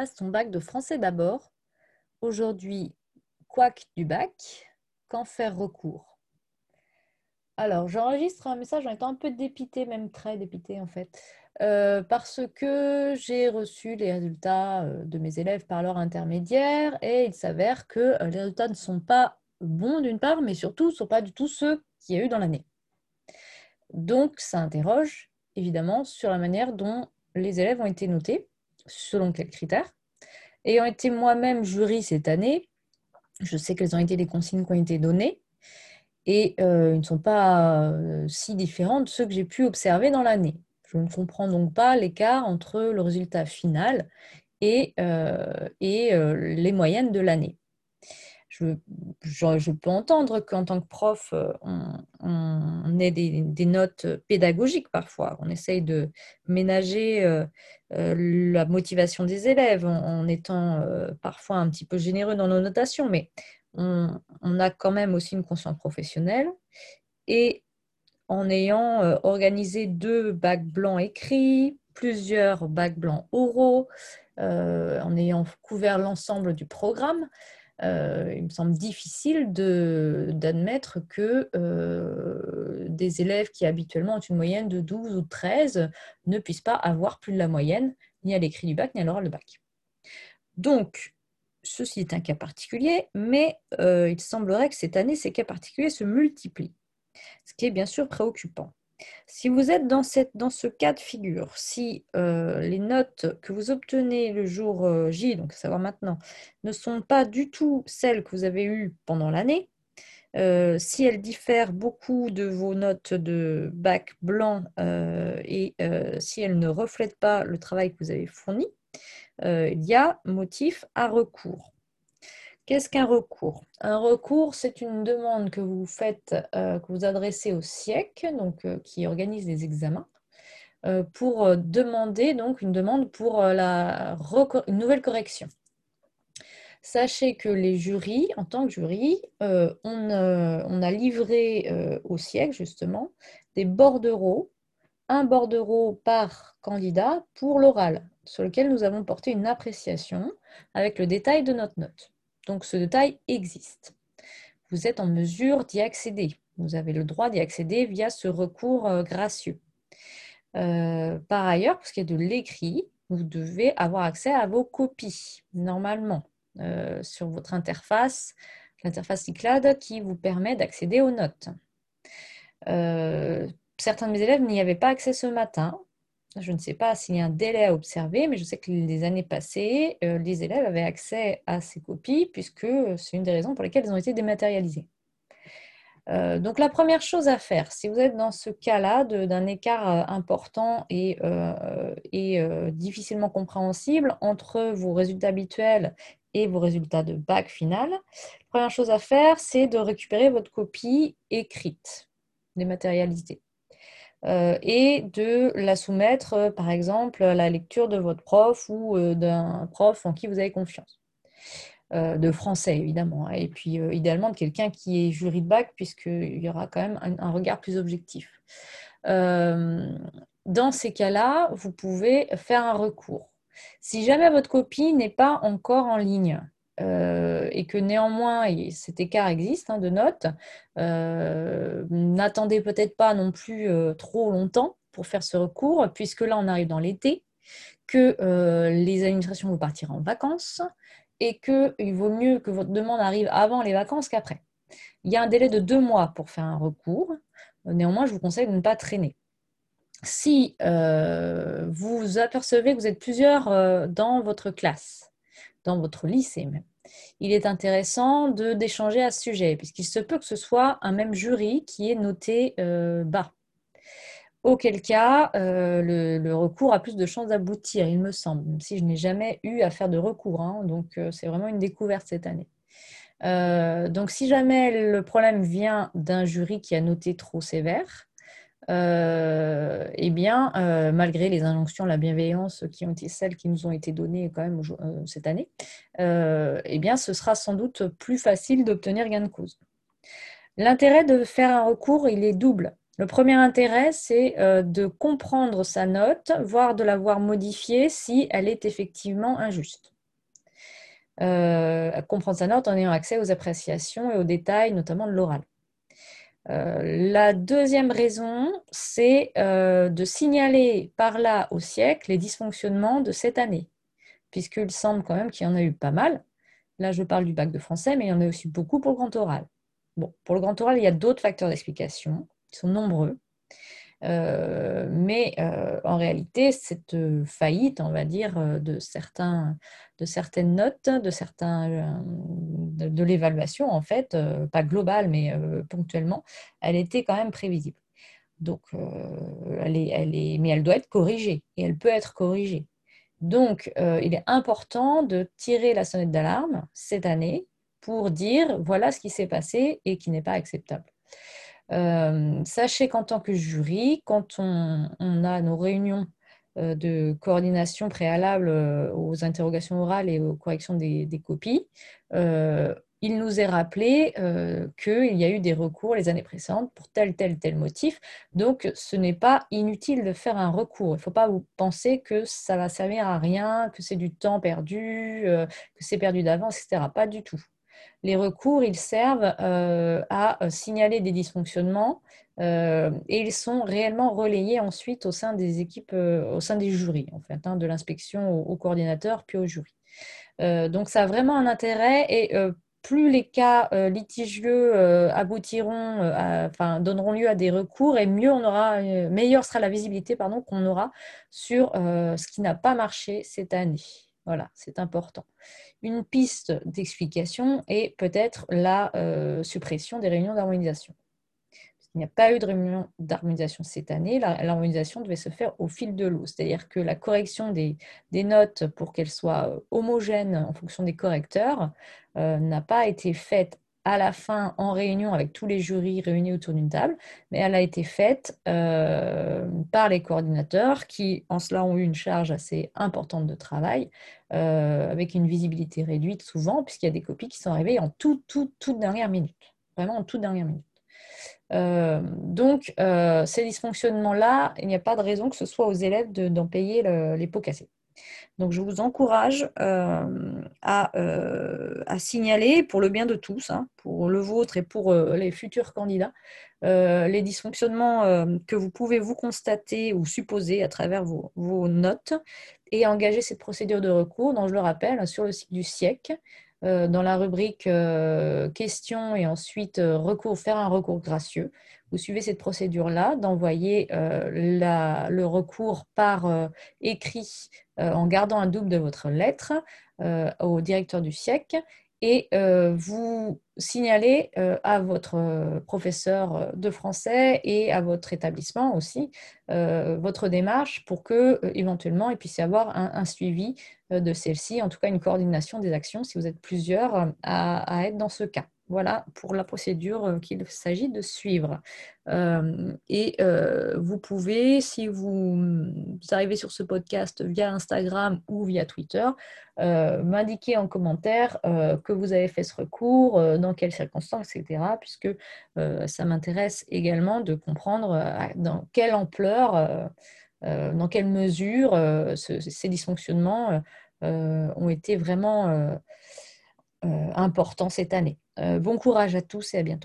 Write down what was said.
passe ton bac de français d'abord. Aujourd'hui, quack du bac. Quand faire recours Alors, j'enregistre un message en étant un peu dépité, même très dépité en fait, euh, parce que j'ai reçu les résultats euh, de mes élèves par leur intermédiaire et il s'avère que euh, les résultats ne sont pas bons d'une part, mais surtout ne sont pas du tout ceux qu'il y a eu dans l'année. Donc, ça interroge évidemment sur la manière dont les élèves ont été notés, selon quels critères. Ayant été moi-même jury cette année, je sais quelles ont été les consignes qui ont été données et euh, ils ne sont pas euh, si différents de ceux que j'ai pu observer dans l'année. Je ne comprends donc pas l'écart entre le résultat final et, euh, et les moyennes de l'année je, peux entendre qu'en tant que prof, euh, on, ait des, notes pédagogiques parfois. On essaye de ménager euh, euh, la motivation des élèves en, étant parfois un petit peu généreux dans nos notations, mais on, a quand même aussi une conscience professionnelle. Et en ayant organisé deux bacs blancs écrits, plusieurs bacs blancs oraux, en ayant couvert l'ensemble du programme, euh, il me semble difficile d'admettre que euh, des élèves qui habituellement ont une moyenne de 12 ou 13 ne puissent pas avoir plus de la moyenne, ni à l'écrit du bac, ni à l'oral du bac. Donc, ceci est un cas particulier, mais euh, il semblerait que cette année, ces cas particuliers se multiplient, ce qui est bien sûr préoccupant. Si vous êtes dans, ce cas de figure, si euh, les notes que vous obtenez le jour euh, J, donc à savoir maintenant, ne sont pas du tout celles que vous avez eues pendant l'année, euh, si elles diffèrent beaucoup de vos notes de bac blanc et si elles ne reflètent pas le travail que vous avez fourni, il y a motif à recours. Qu'est-ce qu'un recours? Un recours, c'est une demande que vous faites, euh, que vous adressez au SIEC, donc, euh, qui organise les examens, euh, pour demander donc une demande pour la une nouvelle correction. Sachez que les jurys, en tant que jury, on, on, a livré au SIEC justement des bordereaux, un bordereau par candidat pour l'oral, sur lequel nous avons porté une appréciation avec le détail de notre note. Donc ce détail existe. Vous êtes en mesure d'y accéder. Vous avez le droit d'y accéder via ce recours euh, gracieux. Euh, par ailleurs, pour ce qui est de l'écrit, vous devez avoir accès à vos copies, normalement, euh, sur votre interface, l'interface Cyclade qui vous permet d'accéder aux notes. certains de mes élèves n'y avaient pas accès ce matin. Je ne sais pas s'il y a un délai à observer, mais je sais que les années passées, euh, les élèves avaient accès à ces copies, puisque c'est une des raisons pour lesquelles elles ont été dématérialisées. Euh, donc la première chose à faire, si vous êtes dans ce cas-là d'un écart euh, important et, et difficilement compréhensible entre vos résultats habituels et vos résultats de bac final, la première chose à faire, c'est de récupérer votre copie écrite, dématérialisée. Euh, et de la soumettre, euh, par exemple, à la lecture de votre prof ou euh, d'un prof en qui vous avez confiance. de français, évidemment, hein, et puis idéalement de quelqu'un qui est jury de bac, puisqu'il y aura quand même un, regard plus objectif. dans ces cas-là, vous pouvez faire un recours. Si jamais votre copie n'est pas encore en ligne, euh, et que néanmoins cet écart existe hein, de notes, euh, n'attendez peut-être pas non plus euh, trop longtemps pour faire ce recours, puisque là on arrive dans l'été, que les administrations vont partir en vacances et qu'il vaut mieux que votre demande arrive avant les vacances qu'après. Il y a un délai de deux mois pour faire un recours. Néanmoins, je vous conseille de ne pas traîner. Si vous apercevez que vous êtes plusieurs dans votre classe, dans votre lycée même, il est intéressant d'échanger à ce sujet, puisqu'il se peut que ce soit un même jury qui est noté euh, bas. Auquel cas, euh, le, recours a plus de chances d'aboutir, il me semble, même si je n'ai jamais eu à faire de recours. Hein. donc, euh, c'est vraiment une découverte cette année. donc, si jamais le problème vient d'un jury qui a noté trop sévère, eh bien, euh, malgré les injonctions, la bienveillance qui ont été celles qui nous ont été données quand même euh, cette année, eh bien, ce sera sans doute plus facile d'obtenir gain de cause. L'intérêt de faire un recours, il est double. Le premier intérêt, c'est de comprendre sa note, voire de la voir modifiée si elle est effectivement injuste. comprendre sa note en ayant accès aux appréciations et aux détails, notamment de l'oral. La deuxième raison, c'est de signaler par là au siècle les dysfonctionnements de cette année, puisqu'il semble quand même qu'il y en a eu pas mal. Là, je parle du bac de français, mais il y en a aussi beaucoup pour le grand oral. Bon, pour le grand oral, il y a d'autres facteurs d'explication, qui sont nombreux. Euh, mais euh, en réalité, cette faillite, on va dire, euh, de, certaines notes, de, de, l'évaluation, en fait, pas globale, mais ponctuellement, elle était quand même prévisible. Donc, elle est, elle est, mais elle doit être corrigée, et elle peut être corrigée. Donc, il est important de tirer la sonnette d'alarme cette année pour dire voilà ce qui s'est passé et qui n'est pas acceptable. Euh, sachez qu'en tant que jury, quand on, a nos réunions euh, de coordination préalable aux interrogations orales et aux corrections des, copies, il nous est rappelé euh, qu'il y a eu des recours les années précédentes pour tel, tel, tel motif. Donc, ce n'est pas inutile de faire un recours. Il ne faut pas vous penser que ça va servir à rien, que c'est du temps perdu, euh, que c'est perdu d'avance, etc. Pas du tout. Les recours, ils servent euh, à signaler des dysfonctionnements et ils sont réellement relayés ensuite au sein des équipes, au sein des jurys, en fait, hein, de l'inspection au, coordinateur puis au jury. donc, ça a vraiment un intérêt et plus les cas euh, litigieux euh, aboutiront, euh, enfin, donneront lieu à des recours, et mieux on aura, meilleure sera la visibilité qu'on aura sur ce qui n'a pas marché cette année. Voilà, c'est important. Une piste d'explication est peut-être la suppression des réunions d'harmonisation. Il n'y a pas eu de réunion d'harmonisation cette année. L'harmonisation devait se faire au fil de l'eau, c'est-à-dire que la correction des, notes pour qu'elles soient homogènes en fonction des correcteurs euh, n'a pas été faite à la fin en réunion avec tous les jurys réunis autour d'une table, mais elle a été faite euh, par les coordinateurs qui, en cela, ont eu une charge assez importante de travail, euh, avec une visibilité réduite souvent, puisqu'il y a des copies qui sont arrivées en toute, toute, toute dernière minute, vraiment en toute dernière minute. Euh, donc, ces dysfonctionnements-là, il n'y a pas de raison que ce soit aux élèves d'en payer les pots cassés. Donc, je vous encourage euh, à, signaler, pour le bien de tous, hein, pour le vôtre et pour les futurs candidats, les dysfonctionnements que vous pouvez vous constater ou supposer à travers vos, notes et engager cette procédure de recours, dont je le rappelle, sur le site du SIEC. Euh, dans la rubrique euh, questions et ensuite euh, recours, faire un recours gracieux. Vous suivez cette procédure-là d'envoyer le recours par écrit en gardant un double de votre lettre au directeur du SIEC et vous signalez à votre professeur de français et à votre établissement aussi votre démarche pour que éventuellement il puisse y avoir un suivi euh, de celle-ci, en tout cas une coordination des actions si vous êtes plusieurs euh, à, être dans ce cas. Voilà pour la procédure euh, qu'il s'agit de suivre. et vous pouvez, si vous, arrivez sur ce podcast via Instagram ou via Twitter, m'indiquer en commentaire que vous avez fait ce recours, dans quelles circonstances, etc. Puisque ça m'intéresse également de comprendre dans quelle ampleur euh, dans quelle mesure euh, ces dysfonctionnements euh, ont été vraiment importants cette année. bon courage à tous et à bientôt.